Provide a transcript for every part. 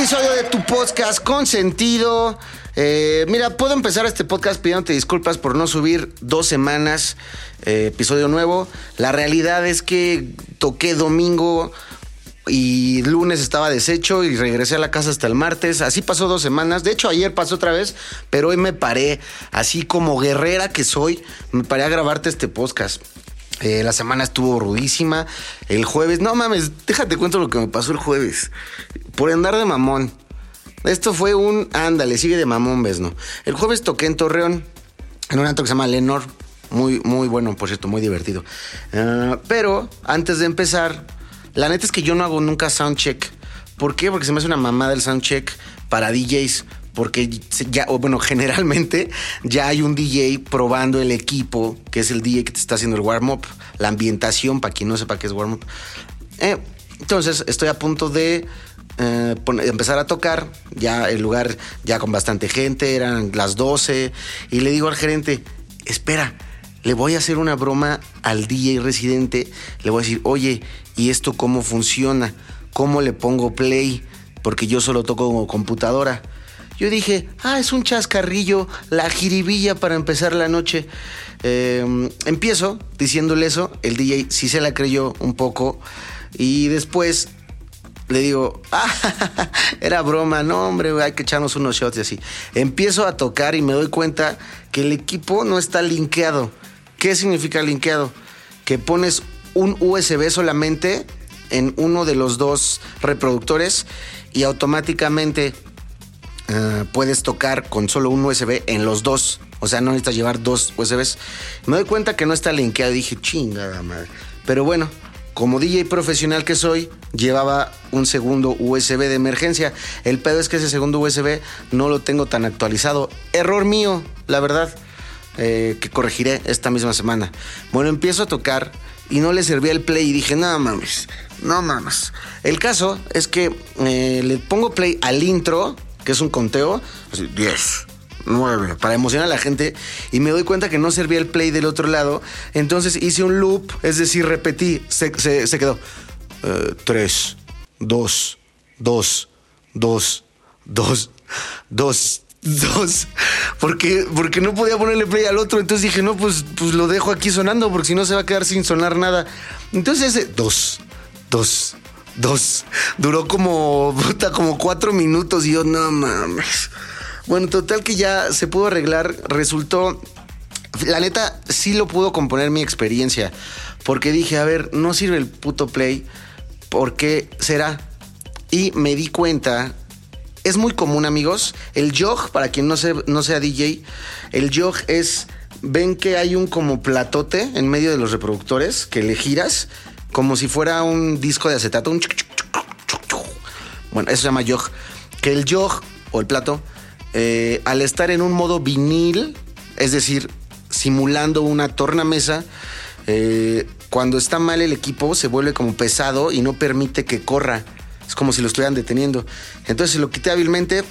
Episodio de tu podcast con sentido. Eh, mira, puedo empezar este podcast pidiéndote disculpas por no subir dos semanas eh, episodio nuevo. La realidad es que toqué domingo y lunes estaba deshecho y regresé a la casa hasta el martes. Así pasó dos semanas. De hecho, ayer pasó otra vez, pero hoy me paré, así como guerrera que soy, me paré a grabarte este podcast. Eh, la semana estuvo rudísima. El jueves, no mames, déjate cuento lo que me pasó el jueves. Por andar de mamón. Esto fue un ándale, sigue de mamón, ves, ¿no? El jueves toqué en Torreón, en un antro que se llama Lenor. Muy, muy bueno, por cierto, muy divertido. Ah, pero antes de empezar, la neta es que yo no hago nunca soundcheck. ¿Por qué? Porque se me hace una mamada el soundcheck para DJs. Porque ya, bueno, generalmente ya hay un DJ probando el equipo, que es el DJ que te está haciendo el warm-up, la ambientación, para quien no sepa qué es warm-up. Eh, entonces, estoy a punto de eh, empezar a tocar, ya el lugar ya con bastante gente, eran las 12, y le digo al gerente, espera, le voy a hacer una broma al DJ residente, le voy a decir, oye, ¿y esto cómo funciona? ¿Cómo le pongo play? Porque yo solo toco computadora. Yo dije, ah, es un chascarrillo, la jiribilla para empezar la noche. Eh, empiezo diciéndole eso, el DJ sí se la creyó un poco y después le digo, ah, era broma, no hombre, hay que echarnos unos shots y así. Empiezo a tocar y me doy cuenta que el equipo no está linkeado. ¿Qué significa linkeado? Que pones un USB solamente en uno de los dos reproductores y automáticamente eh, puedes tocar con solo un USB en los dos. O sea, no necesitas llevar dos USBs. Me doy cuenta que no está linkeado. Dije, chingada madre. Pero bueno, como DJ profesional que soy, llevaba un segundo USB de emergencia. El pedo es que ese segundo USB no lo tengo tan actualizado. Error mío, la verdad. eh, que corregiré esta misma semana. Bueno, empiezo a tocar y no le servía el play y dije, no mames, no mames. El caso es que eh, le pongo play al intro, que es un conteo, así, 10, 9, para emocionar a la gente, y me doy cuenta que no servía el play del otro lado, entonces hice un loop, es decir, repetí, se, se- se quedó 3, 2, 2, 2, 2, 2. Dos, porque, porque no podía ponerle play al otro, entonces dije, no, pues, pues lo dejo aquí sonando, porque si no se va a quedar sin sonar nada. Entonces ese, dos, dos, dos, duró como, puta, como cuatro minutos y yo, no mames. Bueno, total que ya se pudo arreglar, resultó, la neta, sí lo pudo componer mi experiencia, porque dije, a ver, no sirve el puto play, ¿por qué será? Y me di cuenta es muy común, amigos. El jog, para quien no, se- no sea DJ, el jog es. Ven que hay un como platote en medio de los reproductores que le giras como si fuera un disco de acetato. Un. Bueno, eso se llama jog. Que el jog o el plato, eh, al estar en un modo vinil, es decir, simulando una tornamesa, eh, cuando está mal el equipo se vuelve como pesado y no permite que corra. Es como si lo estuvieran deteniendo. Entonces lo quité hábilmente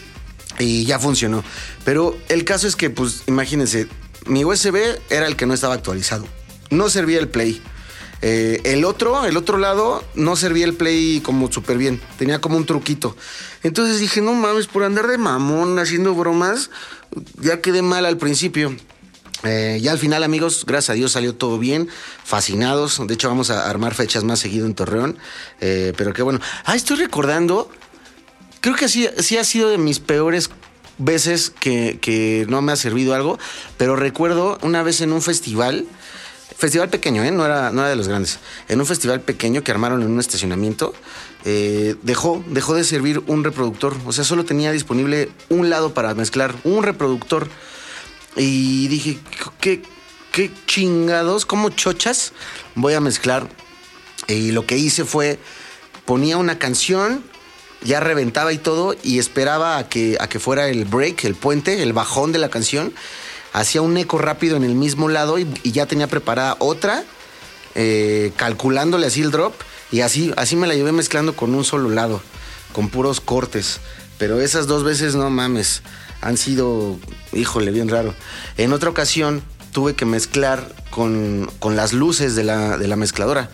y ya funcionó. Pero el caso es que, pues, imagínense, mi USB era el que no estaba actualizado. No servía el play. Eh, el otro, el otro lado, no servía el play como súper bien. Tenía como un truquito. Entonces dije, no mames, por andar de mamón haciendo bromas, ya quedé mal al principio. Eh, ya al final, amigos, gracias a Dios salió todo bien, fascinados. De hecho, vamos a armar fechas más seguido en Torreón. Eh, pero qué bueno. Ah, estoy recordando. Creo que sí, sí ha sido de mis peores veces que, que no me ha servido algo. Pero recuerdo una vez en un festival. Festival pequeño, ¿eh? No era, no era de los grandes. En un festival pequeño que armaron en un estacionamiento, eh, dejó, dejó de servir un reproductor. O sea, solo tenía disponible un lado para mezclar, un reproductor. Y dije, ¿qué, qué chingados? ¿Cómo chochas? Voy a mezclar. Y lo que hice fue, ponía una canción, ya reventaba y todo, y esperaba a que, a que fuera el break, el puente, el bajón de la canción. Hacía un eco rápido en el mismo lado y, ya tenía preparada otra, eh, calculándole así el drop. Y así, así me la llevé mezclando con un solo lado, con puros cortes. Pero esas dos veces, no mames, han sido, híjole, bien raro. En otra ocasión tuve que mezclar con, con las luces de la, de la mezcladora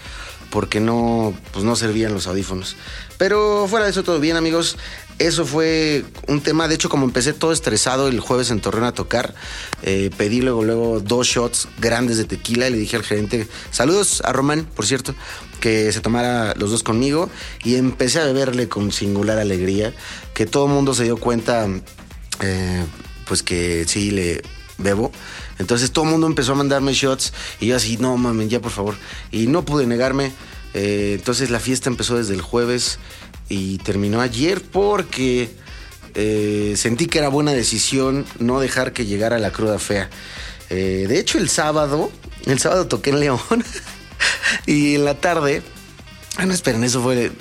porque no, pues no servían los audífonos. Pero fuera de eso todo bien amigos. Eso fue un tema, de hecho como empecé todo estresado el jueves en Torreón a tocar, eh, pedí luego, luego dos shots grandes de tequila y le dije al gerente, saludos a Román, por cierto, que se tomara los dos conmigo y empecé a beberle con singular alegría, que todo el mundo se dio cuenta, eh, pues que sí le bebo. Entonces todo el mundo empezó a mandarme shots y yo así, no mames, ya por favor. Y no pude negarme. Eh, entonces la fiesta empezó desde el jueves y terminó ayer porque eh, sentí que era buena decisión no dejar que llegara la cruda fea. Eh, de hecho, el sábado, el sábado toqué en León y en la tarde, ah, no esperen, eso fue,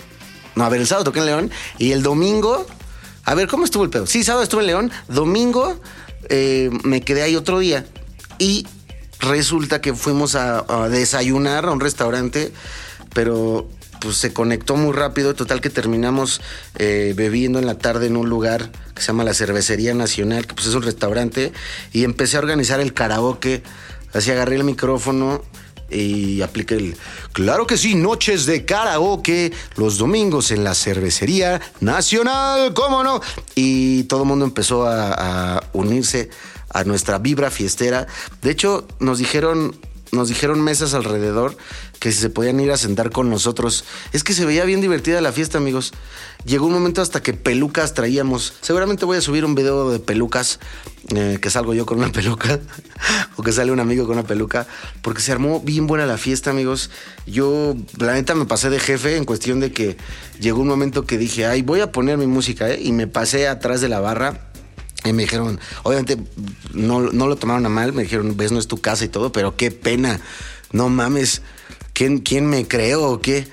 no, a ver, el sábado toqué en León y el domingo, a ver, ¿cómo estuvo el pedo? Sí, sábado estuve en León, domingo eh, me quedé ahí otro día y resulta que fuimos a, a desayunar a un restaurante, pero pues se conectó muy rápido, total que terminamos eh, bebiendo en la tarde en un lugar que se llama la Cervecería Nacional, que pues es un restaurante, y empecé a organizar el karaoke, así agarré el micrófono y apliqué el... Claro que sí, noches de karaoke, los domingos en la Cervecería Nacional, ¿cómo no? Y todo el mundo empezó a, a unirse a nuestra vibra fiestera. De hecho, nos dijeron nos dijeron mesas alrededor que si se podían ir a sentar con nosotros. Es que se veía bien divertida la fiesta, amigos. Llegó un momento hasta que pelucas traíamos. Seguramente voy a subir un video de pelucas, eh, que salgo yo con una peluca, o que sale un amigo con una peluca, porque se armó bien buena la fiesta, amigos. Yo, la neta, me pasé de jefe en cuestión de que llegó un momento que dije, ay, voy a poner mi música, ¿eh? y me pasé atrás de la barra y me dijeron, obviamente no, no, lo tomaron a mal, me dijeron, ves, no es tu casa y todo, pero qué pena, no mames. ¿Quién, quién me creó o qué?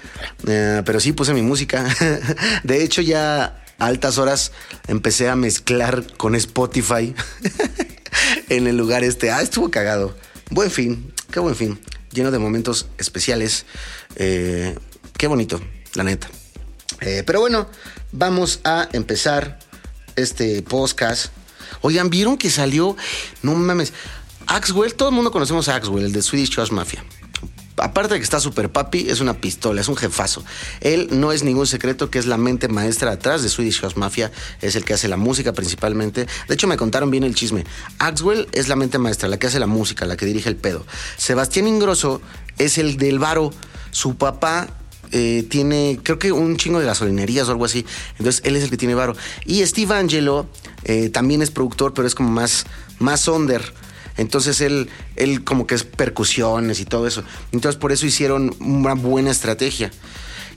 Uh, pero sí puse mi música. De hecho, ya a altas horas empecé a mezclar con Spotify en el lugar este. Ah, estuvo cagado. Buen fin, qué buen fin. Lleno de momentos especiales. Eh, qué bonito, la neta. Eh, pero bueno, vamos a empezar este podcast Oigan, ¿vieron que salió? No mames. Axwell, todo el mundo conocemos a Axwell, el de Swedish House Mafia. Aparte de que está super papi, es una pistola, es un jefazo. Él no es ningún secreto que es la mente maestra atrás de Swedish House Mafia, es el que hace la música principalmente. De hecho, me contaron bien el chisme. Axwell es la mente maestra, la que hace la música, la que dirige el pedo. Sebastián Ingrosso es el del varo. Su papá eh, tiene, creo que un chingo de gasolinerías o algo así. Entonces él es el que tiene varo. Y Steve Angelo eh, también es productor, pero es como más, más under. Entonces él, él como que es percusiones y todo eso. Entonces por eso hicieron una buena estrategia.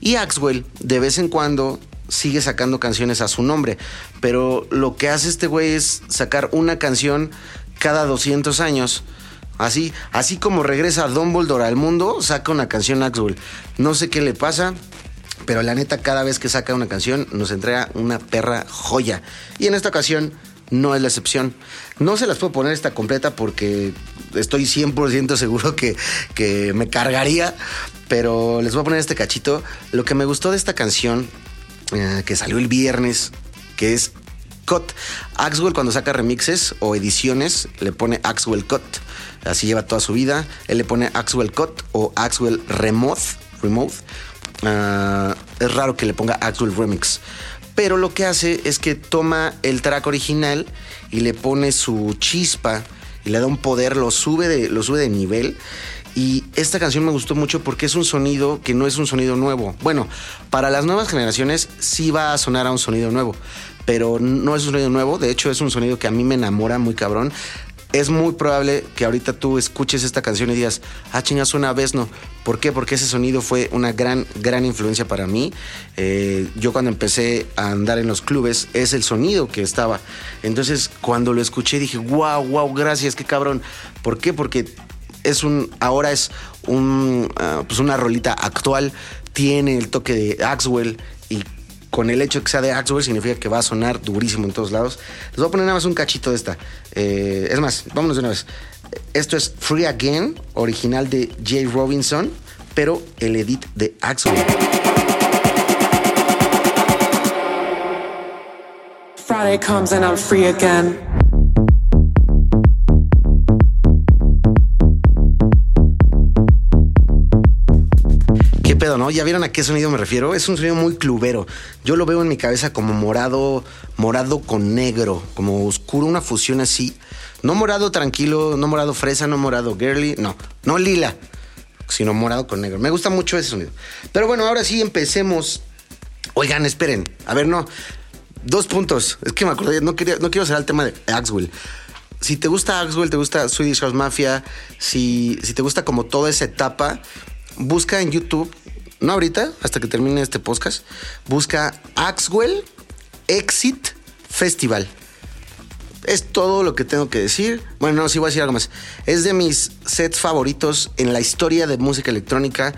Y Axwell de vez en cuando sigue sacando canciones a su nombre, pero lo que hace este güey es sacar una canción cada 200 años Así, así como regresa Dumbledore al mundo, saca una canción Axwell. No sé qué le pasa, pero la neta, cada vez que saca una canción, nos entrega una perra joya. Y en esta ocasión no es la excepción. No se las puedo poner esta completa porque estoy 100% seguro que, que me cargaría, pero les voy a poner este cachito. Lo que me gustó de esta canción, eh, que salió el viernes, que es Cut. Axwell cuando saca remixes o ediciones le pone Axwell Cut. Así lleva toda su vida. Él le pone Axwell Cut o Axwell Remote. Remote. Uh, es raro que le ponga Axwell Remix. Pero lo que hace es que toma el track original y le pone su chispa y le da un poder, lo sube de, lo sube de nivel. Y esta canción me gustó mucho porque es un sonido que no es un sonido nuevo. Bueno, para las nuevas generaciones sí va a sonar a un sonido nuevo, pero no es un sonido nuevo. De hecho, es un sonido que a mí me enamora muy cabrón es muy probable que ahorita tú escuches esta canción y digas, ah, chinga, suena a no. ¿Por qué? Porque ese sonido fue una gran, gran influencia para mí. Eh, yo cuando empecé a andar en los clubes, es el sonido que estaba. Entonces, cuando lo escuché, dije, wow, wow, gracias, qué cabrón. ¿Por qué? Porque es un, ahora es un, uh, pues una rolita actual, tiene el toque de Axwell y con el hecho de que sea de Axwell significa que va a sonar durísimo en todos lados. Les voy a poner nada más un cachito de esta. Eh, es más, vámonos de una vez. Esto es Free Again, original de Jay Robinson, pero el edit de Axwell. Friday comes and I'm free again. No? ¿Ya vieron a qué sonido me refiero? Es un sonido muy clubero. Yo lo veo en mi cabeza como morado, morado con negro, como oscuro, una fusión así. No morado tranquilo, no morado fresa, no morado girly, no, no lila, sino morado con negro. Me gusta mucho ese sonido. Pero bueno, ahora sí empecemos. Oigan, esperen. A ver, no. Dos puntos. Es que me acordé, no, quería, no quiero cerrar el tema de Axwell. Si te gusta Axwell, te gusta Swedish House Mafia, si, si te gusta como toda esa etapa, busca en YouTube, no ahorita, hasta que termine este podcast, busca Axwell Exit Festival. Es todo lo que tengo que decir. Bueno, no, sí voy a decir algo más. Es de mis sets favoritos en la historia de música electrónica.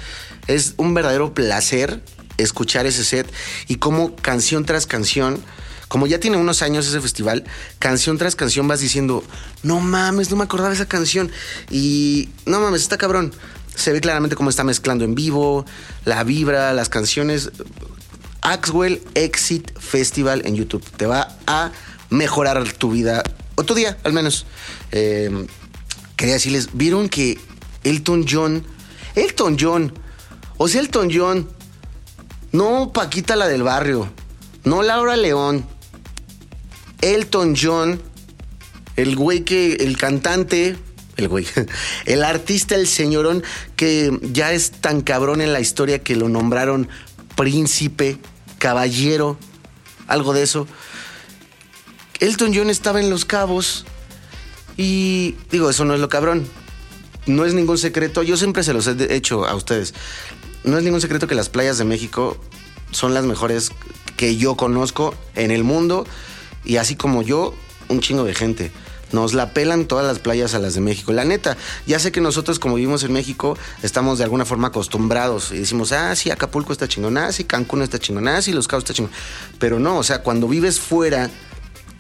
Es un verdadero placer escuchar ese set y como canción tras canción, como ya tiene unos años ese festival, canción tras canción vas diciendo, no mames, no me acordaba esa canción. Y no mames, está cabrón. Se ve claramente cómo está mezclando en vivo, la vibra, las canciones. Axwell Exit Festival en YouTube. Te va a mejorar tu vida, o tu día al menos. Eh, quería decirles, vieron que Elton John, Elton John, o sea, Elton John, no Paquita la del barrio, no Laura León, Elton John, el güey que, el cantante, el güey, el artista, el señorón, que ya es tan cabrón en la historia que lo nombraron príncipe, caballero, algo de eso. Elton John estaba en Los Cabos y digo, eso no es lo cabrón. No es ningún secreto, yo siempre se los he hecho a ustedes. No es ningún secreto que las playas de México son las mejores que yo conozco en el mundo y así como yo, un chingo de gente. Nos la pelan todas las playas a las de México. La neta, ya sé que nosotros como vivimos en México estamos de alguna forma acostumbrados y decimos, ah, sí, Acapulco está chingón, ah, sí, Cancún está chingón, ah, sí, Los Cabos está chingón. Pero no, o sea, cuando vives fuera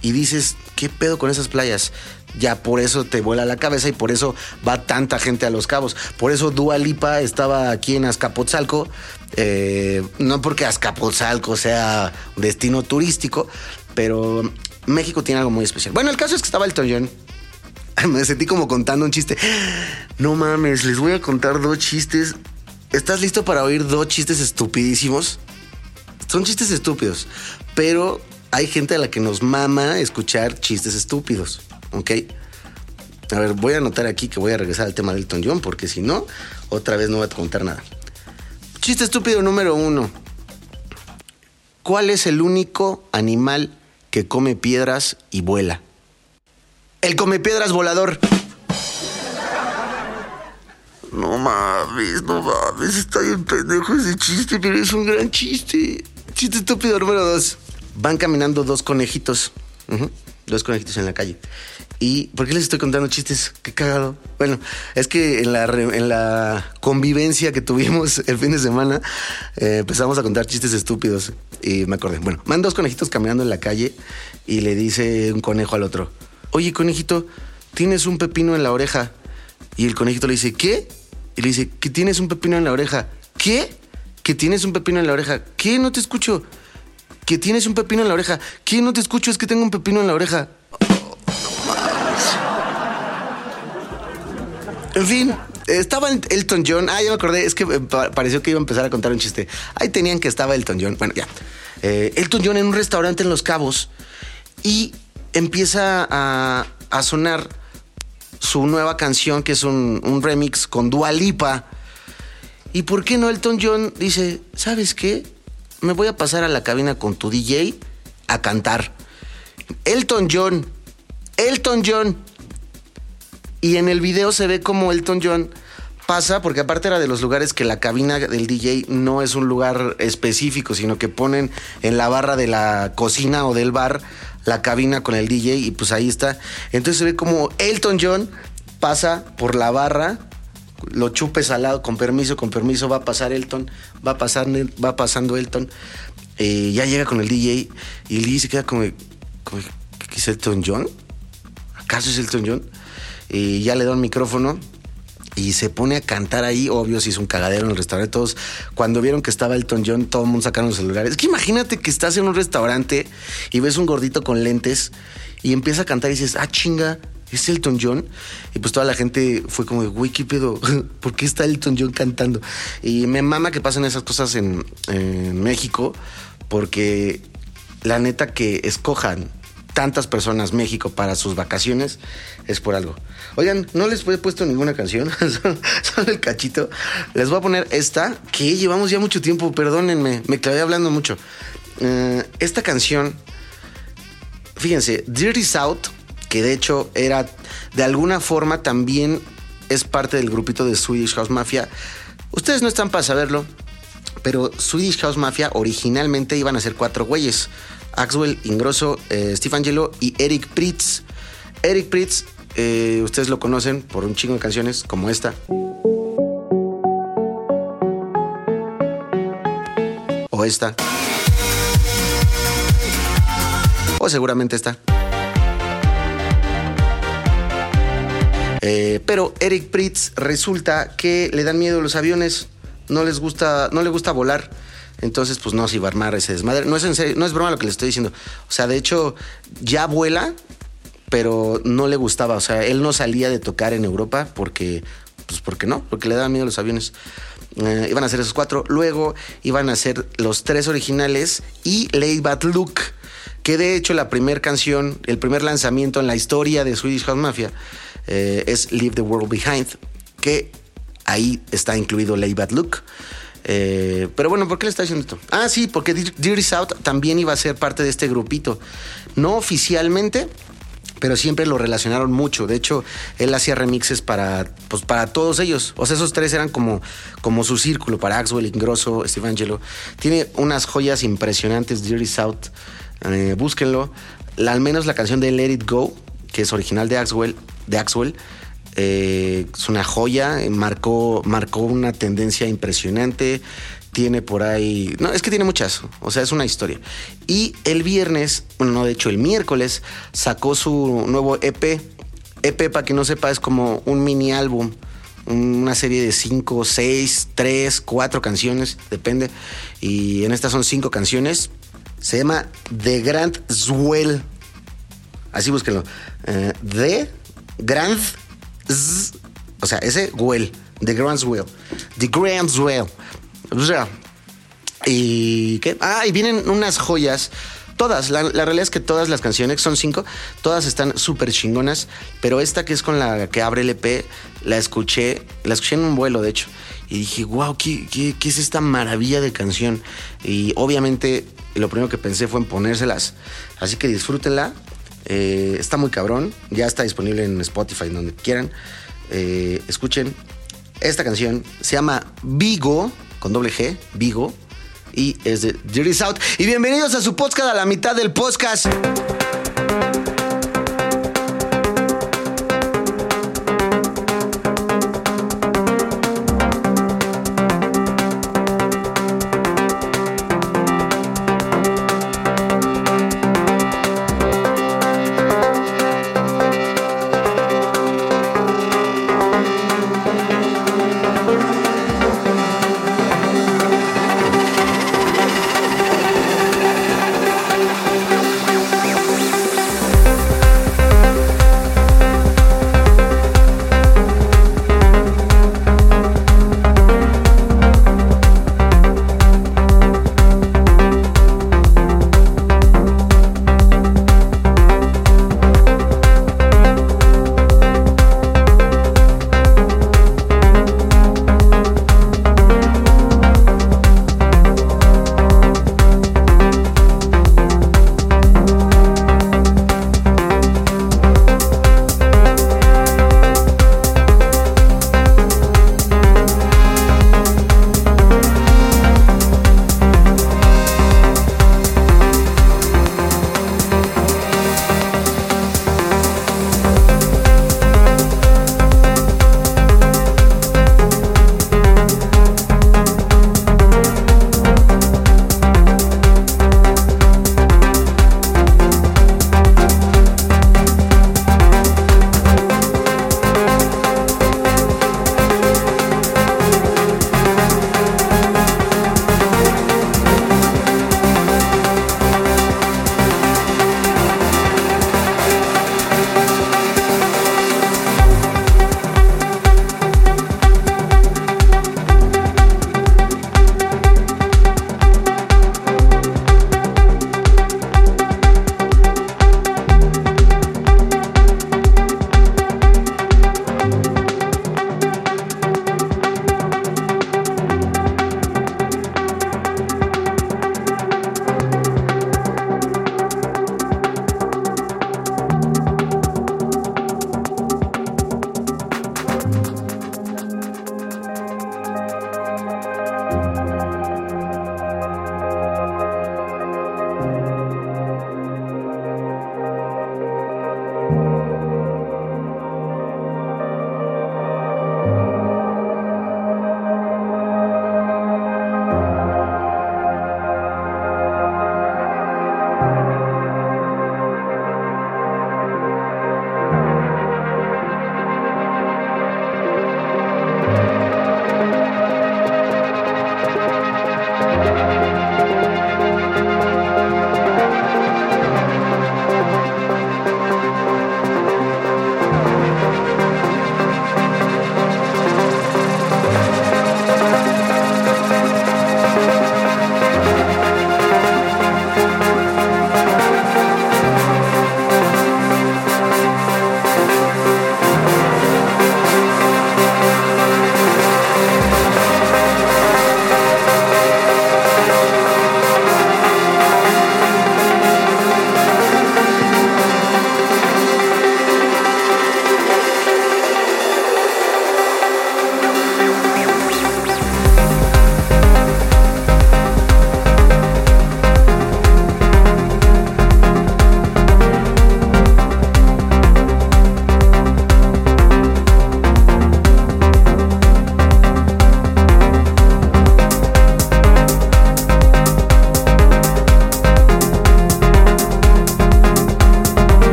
y dices, ¿qué pedo con esas playas? Ya por eso te vuela la cabeza y por eso va tanta gente a Los Cabos. Por eso Dua Lipa estaba aquí en Azcapotzalco. Eh, no porque Azcapotzalco sea destino turístico, pero México tiene algo muy especial. Bueno, el caso es que estaba el John. Me sentí como contando un chiste. No mames, les voy a contar dos chistes. ¿Estás listo para oír dos chistes estupidísimos? Son chistes estúpidos, pero hay gente a la que nos mama escuchar chistes estúpidos, ¿ok? A ver, voy a anotar aquí que voy a regresar al tema del Elton John, porque si no, otra vez no voy a contar nada. Chiste estúpido número uno. ¿Cuál es el único animal que come piedras y vuela? El come piedras volador. No mames, no mames, está bien pendejo ese chiste, pero es un gran chiste. Chiste estúpido número dos. Van caminando dos conejitos. Dos conejitos en la calle. ¿Y por qué les estoy contando chistes? Qué cagado. Bueno, es que en la, en la convivencia que tuvimos el fin de semana eh, empezamos a contar chistes estúpidos y me acordé. Bueno, van dos conejitos caminando en la calle y le dice un conejo al otro, oye conejito, tienes un pepino en la oreja. Y el conejito le dice, ¿qué? Y le dice, que tienes un pepino en la oreja. ¿Qué? Que tienes un pepino en la oreja. ¿Qué? No te escucho. Que tienes un pepino en la oreja. ¿Qué? No te escucho, es que tengo un pepino en la oreja. En fin, estaba Elton John. Ah, ya me acordé. Es que eh, pa- pareció que iba a empezar a contar un chiste. Ahí tenían que estaba Elton John. Bueno, ya. Eh, Elton John en un restaurante en Los Cabos y empieza a, a sonar su nueva canción, que es un, un remix con Dua Lipa. ¿Y por qué no Elton John dice, ¿sabes qué? Me voy a pasar a la cabina con tu DJ a cantar. Elton John, Elton John. Y en el video se ve como Elton John pasa, porque aparte era de los lugares que la cabina del DJ no es un lugar específico, sino que ponen en la barra de la cocina o del bar la cabina con el DJ y pues ahí está. Entonces se ve como Elton John pasa por la barra, lo chupes al lado, con permiso, con permiso, va a pasar Elton, va, a pasar, va pasando Elton. eh, ya llega con el DJ y el DJ se queda como, como ¿qué es Elton John? ¿Acaso es Elton John? Y ya le da un micrófono y se pone a cantar ahí. Obvio, se hizo un cagadero en el restaurante. Todos, cuando vieron que estaba Elton John, todo el mundo sacaron los celulares. Es que imagínate que estás en un restaurante y ves un gordito con lentes y empieza a cantar y dices, ah, chinga, es Elton John. Y pues toda la gente fue como, güey, ¿qué pedo? ¿Por qué está Elton John cantando? Y me mama que pasen esas cosas en, en México, porque la neta que escojan tantas personas México para sus vacaciones es por algo. Oigan, no les he puesto ninguna canción, solo el cachito. Les voy a poner esta, que llevamos ya mucho tiempo, perdónenme, me clavé hablando mucho. Eh, esta canción, fíjense, Dirty South, que de hecho era de alguna forma también es parte del grupito de Swedish House Mafia. Ustedes no están para saberlo, pero Swedish House Mafia originalmente iban a ser cuatro güeyes. Axwell Ingrosso, eh, Steve Angelo y Eric Pritz. Eric Pritz, eh, ustedes lo conocen por un chingo de canciones como esta. O esta. O seguramente esta. Eh, pero Eric Pritz resulta que le dan miedo los aviones, no les gusta, no le gusta volar. Entonces, pues no se iba a armar ese desmadre. No es en serio, no es broma lo que le estoy diciendo. O sea, de hecho, ya vuela, pero no le gustaba. O sea, él no salía de tocar en Europa porque, pues porque no, porque le daban miedo los aviones. Eh, iban a ser esos cuatro. Luego iban a ser los tres originales y Lay Bad Look, que de hecho la primera canción, el primer lanzamiento en la historia de Swedish House Mafia eh, es Leave the World Behind, que ahí está incluido Lay Bad Look. Eh, pero bueno, ¿por qué le está diciendo esto? Ah, sí, porque Dirty South también iba a ser parte de este grupito. No oficialmente, pero siempre lo relacionaron mucho. De hecho, él hacía remixes para, pues, para todos ellos. O sea, esos tres eran como, como su círculo, para Axwell, Ingrosso, Steve Angelo. Tiene unas joyas impresionantes, Dirty South. Eh, búsquenlo. al menos la canción de Let It Go, que es original de Axwell, de Axwell eh, es una joya, marcó, marcó una tendencia impresionante. Tiene por ahí. No, es que tiene muchas. O sea, es una historia. Y el viernes, bueno, no, de hecho, el miércoles sacó su nuevo EP. EP, para que no sepa, es como un mini álbum. Una serie de cinco, seis, tres, cuatro canciones, depende. Y en estas son cinco canciones. Se llama The Grand Swell. Así búsquenlo. Eh, The Grand o sea, ese well, The Well, The Well. O sea, y qué? Ah, y vienen unas joyas. Todas, la, realidad es que todas las canciones, son cinco, todas están súper chingonas, pero esta que es con la que abre el EP, la escuché, la escuché en un vuelo, de hecho, y dije, wow, ¿qué, qué, es esta maravilla de canción? Y obviamente lo primero que pensé fue en ponérselas, así que disfrútenla, eh, está muy cabrón. Ya está disponible en Spotify, donde quieran. Eh, escuchen. Esta canción se llama Vigo, con doble G, Vigo. Y es de Dirty South. Y bienvenidos a su podcast a la mitad del podcast.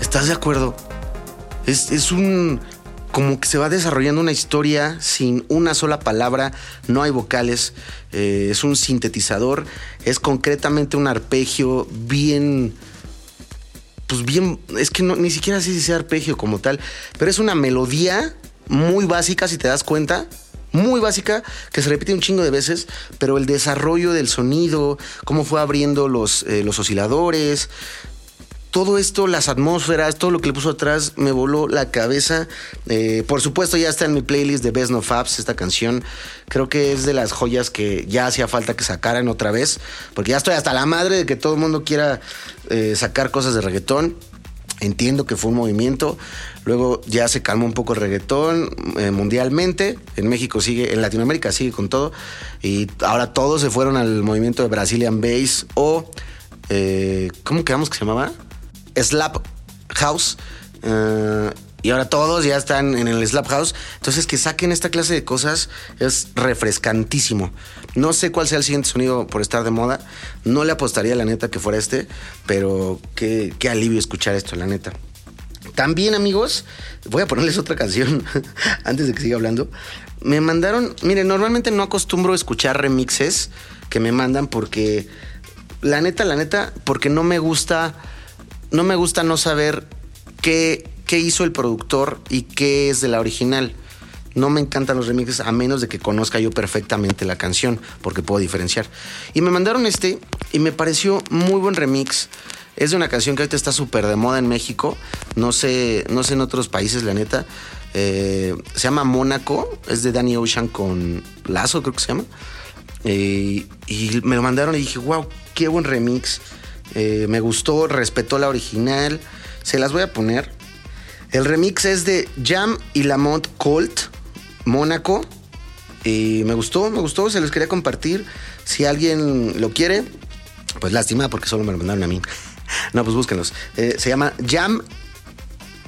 ¿Estás de acuerdo? Es, es un como que se va desarrollando una historia sin una sola palabra, no hay vocales, eh, es un sintetizador, es concretamente un arpegio bien, pues bien, es que ni siquiera sé si sea arpegio como tal, pero es una melodía muy básica si te das cuenta, muy básica, que se repite un chingo de veces, pero el desarrollo del sonido, cómo fue abriendo los, eh, los osciladores, todo esto, las atmósferas, todo lo que le puso atrás, me voló la cabeza. Eh, por supuesto, ya está en mi playlist de Best No Fabs esta canción. Creo que es de las joyas que ya hacía falta que sacaran otra vez, porque ya estoy hasta la madre de que todo el mundo quiera eh, sacar cosas de reggaetón. Entiendo que fue un movimiento. Luego ya se calmó un poco el reggaetón eh, mundialmente. En México sigue, en Latinoamérica sigue con todo. Y ahora todos se fueron al movimiento de Brazilian Bass o. ¿Cómo quedamos que se llamaba? Slap House. Eh, y ahora todos ya están en el Slap House. Entonces, que saquen esta clase de cosas es refrescantísimo. No sé cuál sea el siguiente sonido por estar de moda. No le apostaría la neta que fuera este, pero qué, qué alivio escuchar esto, la neta. También, amigos, voy a ponerles otra canción antes de que siga hablando. Me mandaron, miren, normalmente no acostumbro escuchar remixes que me mandan porque, la neta, la neta, porque no me gusta no me gusta no saber qué, qué hizo el productor y qué es de la original. No me encantan los remixes a menos de que conozca yo perfectamente la canción, porque puedo diferenciar. Y me mandaron este y me pareció muy buen remix. Es de una canción que ahorita está súper de moda en México. No sé, no sé en otros países, la neta. Eh, se llama Mónaco. Es de Danny Ocean con Lazo, creo que se llama. Eh, y me lo mandaron y dije, wow, qué buen remix. Eh, me gustó, respetó la original. Se las voy a poner. El remix es de Jam y Lamont Colt, Mónaco. Y me gustó, me gustó, se los quería compartir. Si alguien lo quiere, pues lástima porque solo me lo mandaron a mí. no, pues búsquenlos. Eh, se llama Jam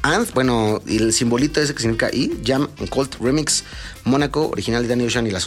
and, bueno, y el simbolito ese que significa I, Jam Colt Remix, Mónaco, original de Danny Ocean y las...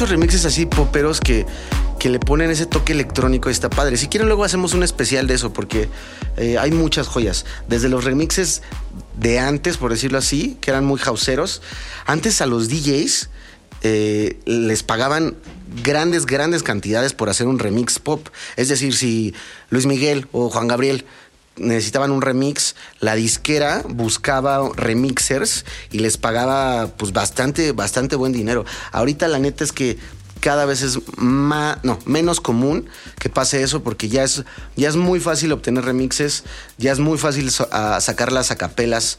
muchos remixes así poperos que, que le ponen ese toque electrónico y está padre. Si quieren, luego hacemos un especial de eso, porque eh, hay muchas joyas. Desde los remixes de antes, por decirlo así, que eran muy houseeros. Antes a los DJs eh, les pagaban grandes, grandes cantidades por hacer un remix pop. Es decir, si Luis Miguel o Juan Gabriel necesitaban un remix, la disquera buscaba remixers y les pagaba pues bastante, bastante buen dinero. Ahorita la neta es que cada vez es más, no, menos común que pase eso porque ya es, ya es muy fácil obtener remixes, ya es muy fácil so- a sacarlas a capelas.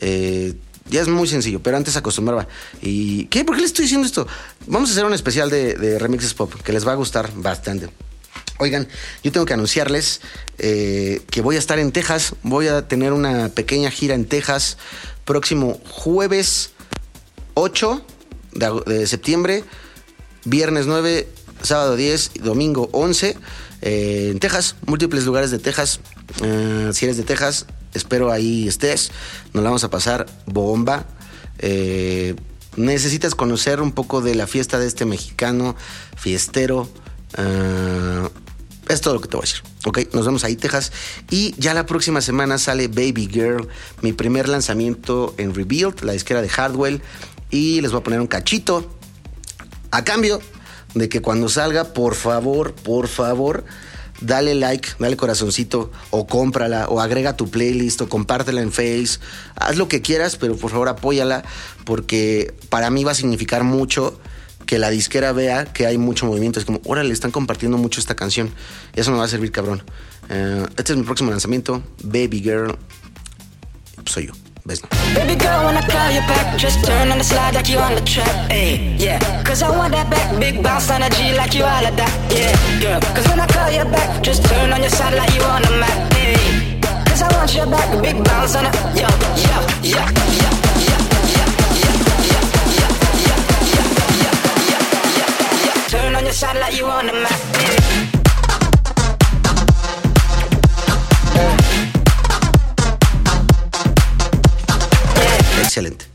eh, ya es muy sencillo, pero antes acostumbraba. ¿Y qué? ¿Por qué le estoy diciendo esto? Vamos a hacer un especial de remixes pop que les va a gustar bastante. Oigan, yo tengo que anunciarles eh, que voy a estar en Texas. Voy a tener una pequeña gira en Texas próximo jueves 8 de, septiembre, viernes 9, sábado 10 y domingo 11 eh, en Texas, múltiples lugares de Texas. Eh, si eres de Texas, espero ahí estés. Nos la vamos a pasar bomba. Necesitas conocer un poco de la fiesta de este mexicano fiestero. Es todo lo que te voy a decir. Ok, nos vemos ahí, Texas. Y ya la próxima semana sale Baby Girl, mi primer lanzamiento en Rebuild, la disquera de Hardwell. Y les voy a poner un cachito. A cambio de que cuando salga, por favor, por favor, dale like, dale corazoncito, o cómprala, o agrega tu playlist, o compártela en Face. Haz lo que quieras, pero por favor apóyala, porque para mí va a significar mucho que la disquera vea que hay mucho movimiento. Es como, órale, están compartiendo mucho esta canción. Eso me va a servir, cabrón. Eh, este es mi próximo lanzamiento, Baby Girl. Pues soy yo. Baby girl, when I call you back, just turn on the slide like you on the track. Hey, yeah. Cause I want that back, big bounce energy like you all of that. Yeah, girl. Cause when I call you back, just turn on your side like you on the map. Hey, cause I want your back, big bounce on it. Yo, yo, yo, yo, Excelente.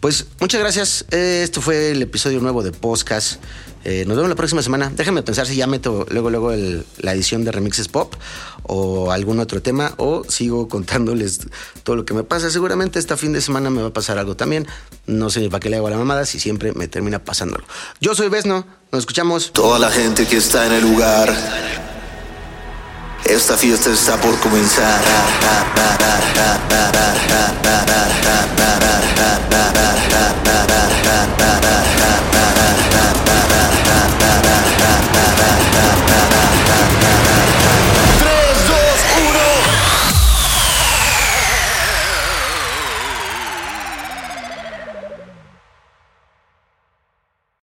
Pues muchas gracias. Eh, Esto fue el episodio nuevo de Podcast. Eh, nos vemos la próxima semana. Déjenme pensar si ya meto luego, luego la edición de Remixes Pop o algún otro tema o sigo contándoles todo lo que me pasa. Seguramente esta fin de semana me va a pasar algo también. No sé para qué le hago a la mamada si siempre me termina pasándolo. Yo soy Besno, nos escuchamos. Toda la gente que está en el lugar. Esta fiesta está por comenzar.